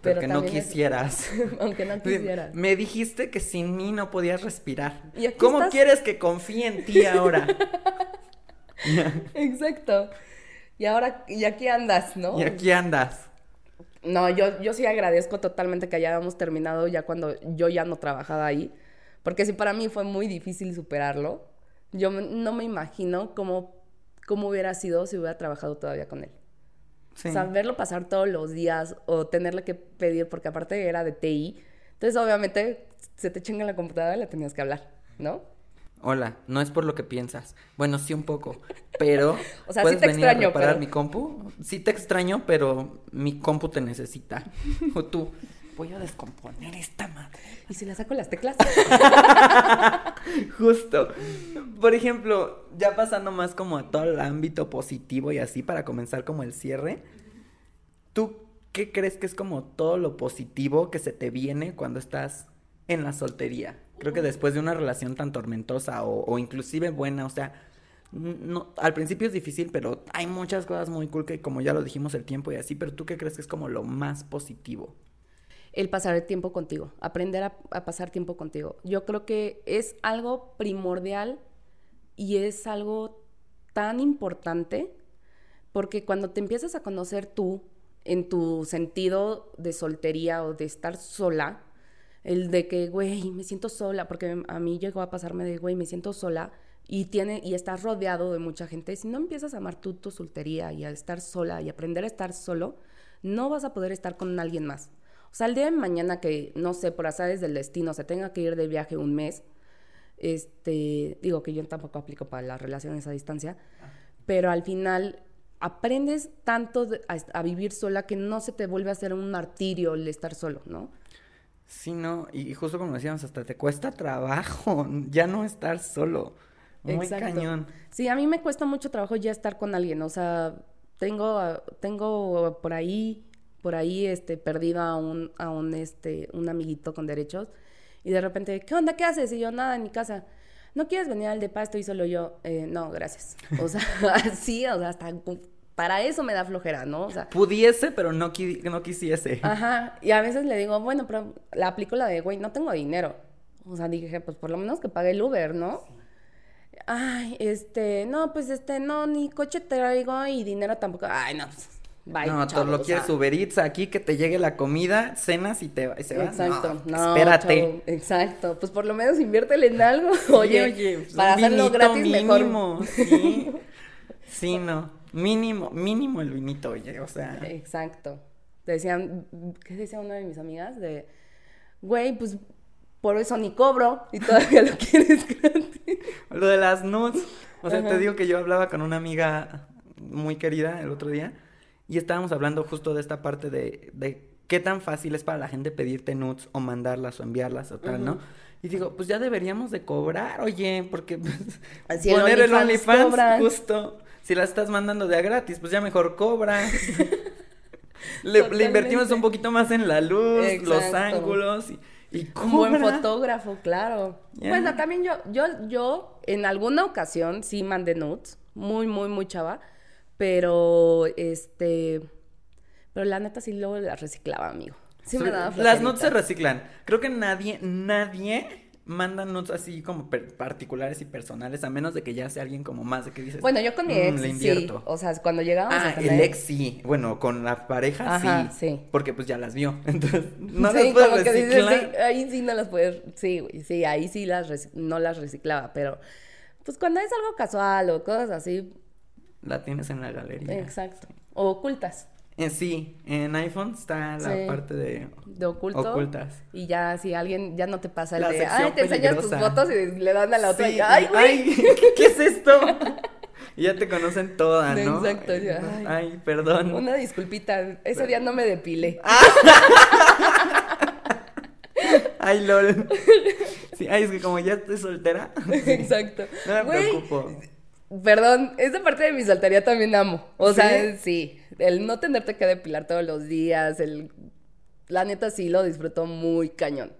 Pero, que no también es- quisieras. Aunque no quisieras. Me dijiste que sin mí no podías respirar. Y ¿Cómo estás. quieres que confíe en ti ahora? Exacto. Y ahora, y aquí andas, ¿no? y aquí andas. No, yo, yo sí agradezco totalmente que hayamos terminado ya cuando yo ya no trabajaba ahí, porque sí para mí fue muy difícil superarlo. Yo no me imagino cómo, cómo hubiera sido si hubiera trabajado todavía con él. Sí. O sea, verlo pasar todos los días o tenerle que pedir, porque aparte era de TI, entonces obviamente se te chinga la computadora y le tenías que hablar, ¿no? Hola, no es por lo que piensas. Bueno, sí un poco, pero O sea, sí ¿puedes te venir a extraño, reparar pero- mi compu? Sí te extraño, pero mi compu te necesita. O tú, voy a descomponer esta madre. Y si le saco las teclas. Justo. Por ejemplo, ya pasando más como a todo el ámbito positivo y así para comenzar como el cierre, ¿tú qué crees que es como todo lo positivo que se te viene cuando estás en la soltería? Creo que después de una relación tan tormentosa o, o inclusive buena, o sea, al principio es difícil, pero hay muchas cosas muy cool que como ya lo dijimos el tiempo y así, pero ¿tú qué crees que es como lo más positivo? el pasar el tiempo contigo, aprender a, a, pasar tiempo contigo. Yo creo que es algo primordial y es algo tan importante porque cuando te empiezas a conocer tú en tu sentido de soltería o de estar sola, el de que, güey, me siento sola, porque a mí llegó a pasarme de, güey, me siento sola y, tiene, y estás rodeado de mucha gente, si no empiezas a amar tú tu soltería y a estar sola y aprender a estar solo, no vas a poder estar con alguien más. O sea, el día de mañana que, no sé, por azares del destino, se tenga que ir de viaje un mes, este, digo que yo tampoco aplico para las relaciones a distancia, pero al final aprendes tanto a, a, vivir sola que no se te vuelve a hacer un martirio el estar solo, ¿no? Sí, no, y justo como decíamos, hasta te cuesta trabajo ya no estar solo. Muy Exacto. cañón. Sí, a mí me cuesta mucho trabajo ya estar con alguien, o sea, tengo, tengo por ahí por ahí este perdido a un a un este un amiguito con derechos y de repente qué onda qué haces y yo nada en mi casa. No quieres venir al depa estoy solo yo. Eh, no gracias. O sea sí o sea hasta para eso me da flojera no o sea pudiese pero no qui no quisiese ajá y a veces le digo bueno pero la aplico la de güey no tengo dinero o sea dije pues por lo menos que pague el Uber no ay este no pues este no ni coche traigo y dinero tampoco ay no pues, Bye, no, tú lo quieres sea. Uber Eats aquí, que te llegue la comida, cenas y te y se va. Exacto, no, no espérate. Chavo, exacto, pues por lo menos inviértele en algo. Oye, oye pues para hacerlo gratis mínimo, mejor. Sí. sí, no. Mínimo, mínimo el vinito, oye, o sea. Exacto. Decían, ¿qué decía una de mis amigas? De, güey, pues por eso ni cobro y todavía lo quieres gratis. Lo de las nudes. O sea, te digo que yo hablaba con una amiga muy querida el otro día y estábamos hablando justo de esta parte de, de qué tan fácil es para la gente pedirte nudes o mandarlas o enviarlas o tal, ¿no? Y digo, pues ya deberíamos de cobrar, oye, porque pues, Así poner el OnlyFans justo, si la estás mandando de a gratis, pues ya mejor cobra. le, invertimos un poquito más en la luz, los ángulos y, y Un buen fotógrafo, claro. Bueno, también yo, yo, yo en alguna ocasión sí mandé nudes, muy, muy, muy chava, pero este, pero la neta sí luego las reciclaba, amigo. Sí me daba Las nudes se reciclan. Creo que nadie, nadie manda nudes así como per- particulares y personales, a menos de que ya sea alguien como más de que dices. Bueno, yo con mi "Mm, ex, sí, invierto". o sea, cuando llegábamos Ah, a tener... el ex sí. Bueno, con la pareja Ajá, sí. sí. Porque pues ya las vio. Entonces, no sí, las puedes como que dices, sí, ahí sí no las puedes, sí, güey, sí, ahí sí las no las reciclaba, pero pues cuando es algo casual o cosas así, La tienes en la galería. exacto, o ocultas, Eh, sí, en iPhone está la Sí. parte de de oculto. ocultas. Y ya si alguien ya no te pasa el La de, ay, te enseñas tus fotos y le dan a la otra Sí, y, ay, güey. ay, ¿qué es esto? y ya te conocen todas, ¿no? Exacto, ya, Ay, ay. perdón. Una disculpita, ese día no me depilé. Ay, lol. Sí, ay, es que como ya estoy soltera. Exacto. No me preocupo. Perdón, esa parte de mi soltería también amo. O sea, ¿Sí? El no tenerte que depilar todos los días, el la neta sí lo disfruto muy cañón.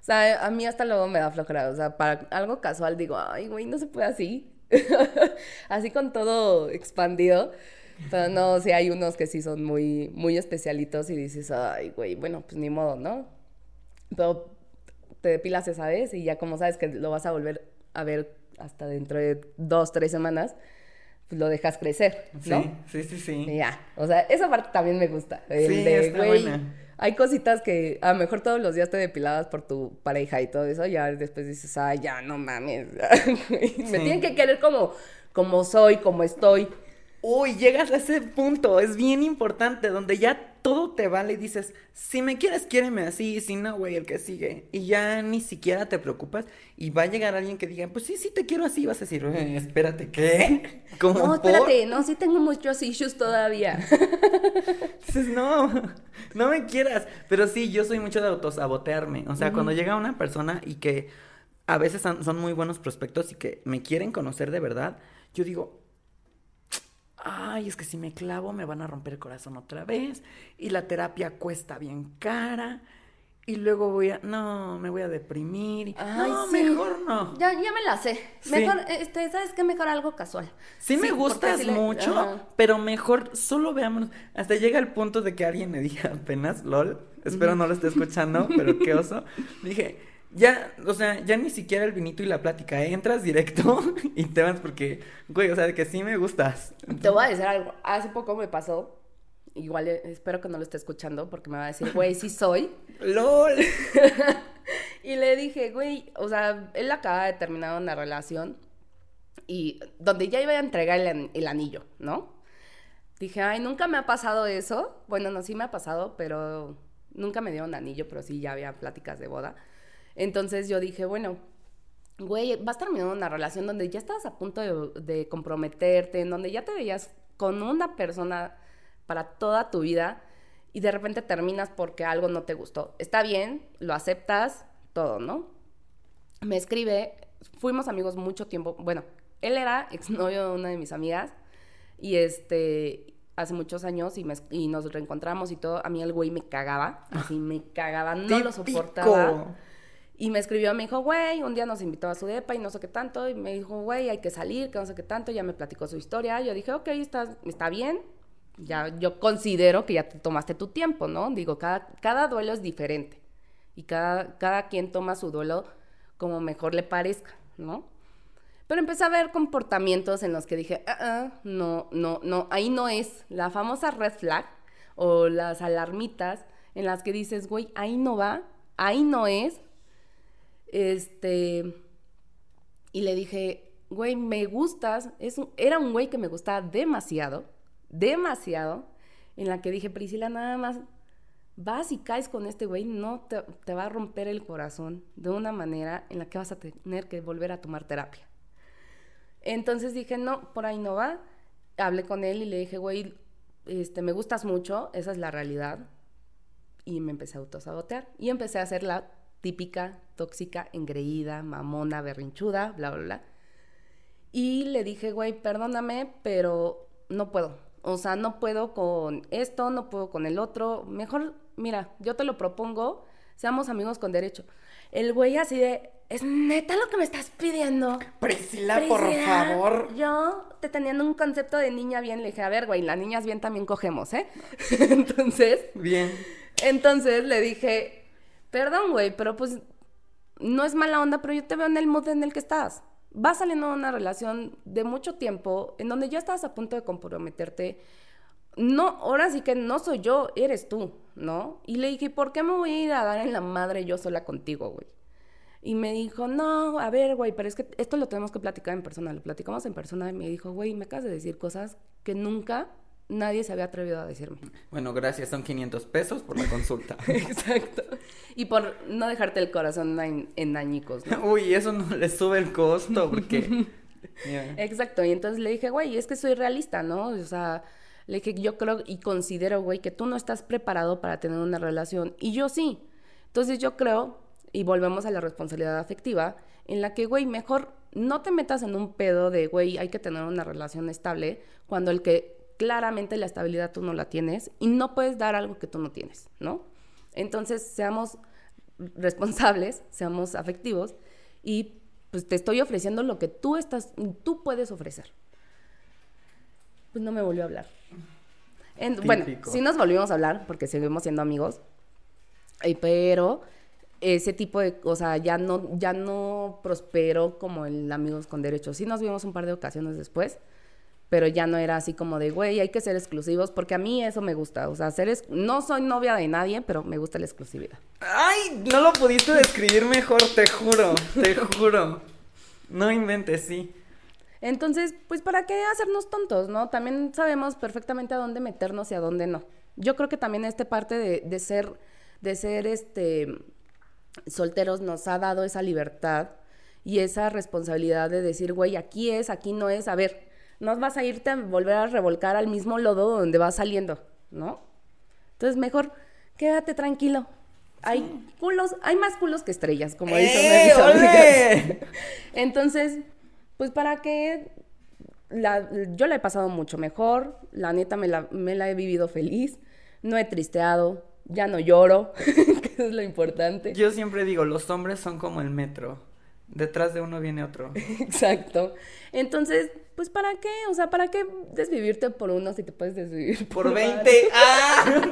O sea, a mí hasta luego me da flojera, o sea, para algo casual digo, ay, güey, no se puede así. así con todo expandido. Pero no, sí hay unos que sí son muy muy especialitos y dices, ay, güey, bueno, pues ni modo, ¿no? Pero te depilas esa vez y ya como sabes que lo vas a volver a ver hasta dentro de dos, tres semanas, lo dejas crecer, ¿no? Sí, sí, sí, sí. Y ya, o sea, esa parte también me gusta. El Sí, de, está buena. hay cositas que a lo mejor todos los días te depilabas por tu pareja y todo eso, ya después dices, ay, ya, no mames, me Sí. tienen que querer como, como soy, como estoy. Uy, llegas a ese punto, es bien importante, donde ya todo te vale y dices, si me quieres, quiéreme así, si no, güey, el que sigue. Y ya ni siquiera te preocupas y va a llegar alguien que diga, pues sí, sí te quiero así, vas a decir, "Eh, espérate, ¿qué? ¿Cómo No, por?". espérate, no, sí tengo muchos issues todavía. Dices, no, no me quieras. Pero sí, yo soy mucho de autosabotearme. O sea, cuando llega una persona y que a veces son muy buenos prospectos y que me quieren conocer de verdad, yo digo, ay, es que si me clavo me van a romper el corazón otra vez. Y la terapia cuesta bien cara. Y luego voy a, no, me voy a deprimir. Ay, no, sí. mejor no. Ya, ya me la sé. Sí. Mejor, este, ¿sabes qué? Mejor algo casual. Sí me gustas le- mucho, pero mejor solo veámonos. Hasta llega el punto de que alguien me diga apenas, lol, espero no lo esté escuchando, pero qué oso. Dije, ya, o sea, ya ni siquiera el vinito y la plática, ¿eh? entras directo y te vas porque, güey, o sea, de que sí me gustas. Te voy a decir algo. Hace poco me pasó. Igual eh, espero que no lo esté escuchando porque me va a decir, güey, sí soy. LOL. Y le dije, güey, o sea, él acaba de terminar una relación y donde ya iba a entregar el anillo, ¿no? Dije, ay, nunca me ha pasado eso. Bueno, no, sí me ha pasado, pero nunca me dieron anillo, pero sí ya había pláticas de boda. Entonces yo dije, bueno, güey, vas terminando una relación donde ya estabas a punto de, de comprometerte, en donde ya te veías con una persona para toda tu vida y de repente terminas porque algo no te gustó. Está bien, lo aceptas, todo, ¿no? Me escribe, fuimos amigos mucho tiempo, bueno, él era exnovio de una de mis amigas y este, hace muchos años y, me- y nos reencontramos y todo, a mí el güey me cagaba, así me cagaba, no lo soportaba. Y me escribió, me dijo, güey, un día nos invitó a su depa y no sé qué tanto. Y me dijo, güey, hay que salir, que no sé qué tanto. Ya me platicó su historia. Yo dije, ok, está, está bien. Ya, yo considero que ya te tomaste tu tiempo, ¿no? Digo, cada, cada duelo es diferente. Y cada, cada quien toma su duelo como mejor le parezca, ¿no? Pero empecé a ver comportamientos en los que dije, "Ah, ah, no, no, no, ahí no es. La famosa red flag o las alarmitas en las que dices, güey, ahí no va, ahí no es. Este. Y le dije, güey, me gustas. Es era un güey que me gustaba demasiado, demasiado. En la que dije, Priscila, nada más vas y caes con este güey, no te, te va a romper el corazón de una manera en la que vas a tener que volver a tomar terapia. Entonces dije, no, por ahí no va. Hablé con él y le dije, güey, este, me gustas mucho, esa es la realidad. Y me empecé a autosabotear. Y empecé a hacer la típica, tóxica, engreída, mamona, berrinchuda, bla, bla, bla. Y le dije, güey, perdóname, pero no puedo. O sea, no puedo con esto, no puedo con el otro. Mejor, mira, yo te lo propongo, seamos amigos con derecho. El güey así de, ¿es neta lo que me estás pidiendo? Priscila, por favor. Yo, te teniendo un concepto de niña bien, le dije, a ver, güey, las niñas bien también cogemos, ¿eh? entonces, Bien. entonces le dije, perdón, güey, pero pues no es mala onda, pero yo te veo en el mood en el que estás. Vas saliendo de una relación de mucho tiempo en donde ya estabas a punto de comprometerte. No, ahora sí que no soy yo, eres tú, ¿no? Y le dije, ¿por qué me voy a ir a dar en la madre yo sola contigo, güey? Y me dijo, no, a ver, güey, pero es que esto lo tenemos que platicar en persona. Lo platicamos en persona y me dijo, güey, me acabas de decir cosas que nunca nadie se había atrevido a decirme. Bueno, gracias, son 500 pesos por la consulta. Exacto. Y por no dejarte el corazón en, en añicos, ¿no? Uy, eso no le sube el costo porque... Exacto. Y entonces le dije, güey, es que soy realista, ¿no? O sea, le dije, yo creo y considero, güey, que tú no estás preparado para tener una relación. Y yo sí. Entonces yo creo, y volvemos a la responsabilidad afectiva, en la que, güey, mejor no te metas en un pedo de, güey, hay que tener una relación estable, cuando el que claramente la estabilidad tú no la tienes y no puedes dar algo que tú no tienes, ¿no? Entonces, seamos responsables, seamos afectivos y pues te estoy ofreciendo lo que tú estás, tú puedes ofrecer. Pues no me volvió a hablar. En- bueno, sí nos volvimos a hablar porque seguimos siendo amigos, eh, pero ese tipo de, o sea, ya no, ya no prosperó como el amigos con derechos. Sí nos vimos un par de ocasiones después, pero ya no era así como de, güey, hay que ser exclusivos, porque a mí eso me gusta. O sea, ser es- no soy novia de nadie, pero me gusta la exclusividad. Ay, no lo pudiste describir mejor, te juro, te juro. No inventes, sí. Entonces, pues, ¿para qué hacernos tontos, no? También sabemos perfectamente a dónde meternos y a dónde no. Yo creo que también esta parte de, de ser, de ser, este, solteros nos ha dado esa libertad y esa responsabilidad de decir, güey, aquí es, aquí no es. A ver, no vas a irte a volver a revolcar al mismo lodo donde vas saliendo, ¿no? Entonces, mejor quédate tranquilo. Hay culos, hay más culos que estrellas, como dicen ¡Eh, mis amigas. ole! Entonces, pues para que la, yo la he pasado mucho mejor, la neta me la, me la he vivido feliz, no he tristeado, ya no lloro, que es lo importante. Yo siempre digo, los hombres son como el metro. Detrás de uno viene otro. Exacto. Entonces, pues para qué, o sea, ¿para qué desvivirte por uno si te puedes desvivir Por varios? 20. ¡Ah!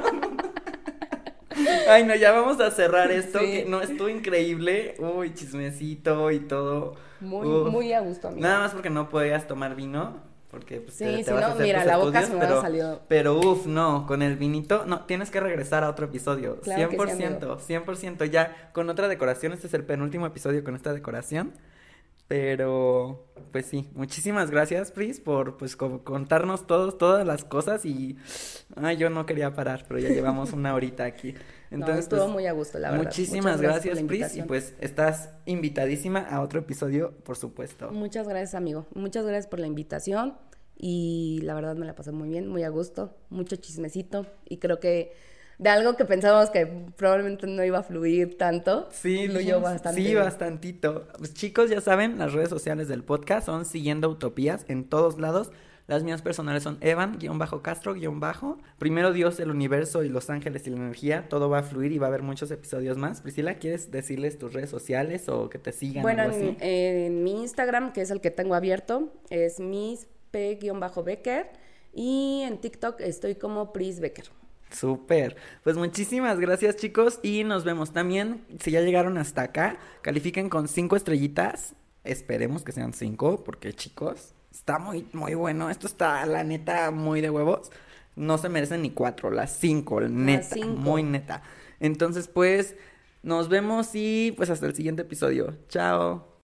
Ay, no, ya vamos a cerrar esto. Sí. Que no, estuvo increíble. Uy, chismecito y todo. Muy, Uf. muy a gusto, amigo. Nada más porque no podías tomar vino. Porque pues, Sí, te, te si vas a no, hacer mira, tus la boca estudios, se me pero, salido. Pero uff, no, con el vinito, no, tienes que regresar a otro episodio. Claro que sí, 100%, amigo. 100%, ya con otra decoración. Este es el penúltimo episodio con esta decoración. Pero, pues sí, muchísimas gracias, Pris, por pues co- contarnos todos, todas las cosas y, ay, yo no quería parar, pero ya llevamos una horita aquí. No, Entonces, estuvo pues, muy a gusto, la verdad. muchísimas Muchas gracias, la Pris, y pues estás invitadísima a otro episodio, por supuesto. Muchas gracias, amigo. Muchas gracias por la invitación. Y la verdad me la pasé muy bien, muy a gusto. Mucho chismecito. Y creo que de algo que pensábamos que probablemente no iba a fluir tanto, Sí, fluyó bastante. Sí, bastantito. Pues chicos, ya saben, las redes sociales del podcast son Siguiendo Utopías en todos lados. Las mías personales son Evan-Castro-Bajo. Primero Dios, el universo y los ángeles y la energía. Todo va a fluir y va a haber muchos episodios más. Priscila, ¿quieres decirles tus redes sociales o que te sigan? Bueno, algo en, mi Instagram, que es el que tengo abierto, es miss-p-becker. Y en TikTok estoy como Pris Becker. Súper. Pues muchísimas gracias, chicos. Y nos vemos también. Si ya llegaron hasta acá, califiquen con cinco estrellitas. Esperemos que sean cinco, porque chicos, está muy, muy bueno. Esto está, la neta, muy de huevos. No se merecen ni cuatro, las cinco, neta, cinco. muy neta. Entonces, pues, nos vemos y pues hasta el siguiente episodio. Chao.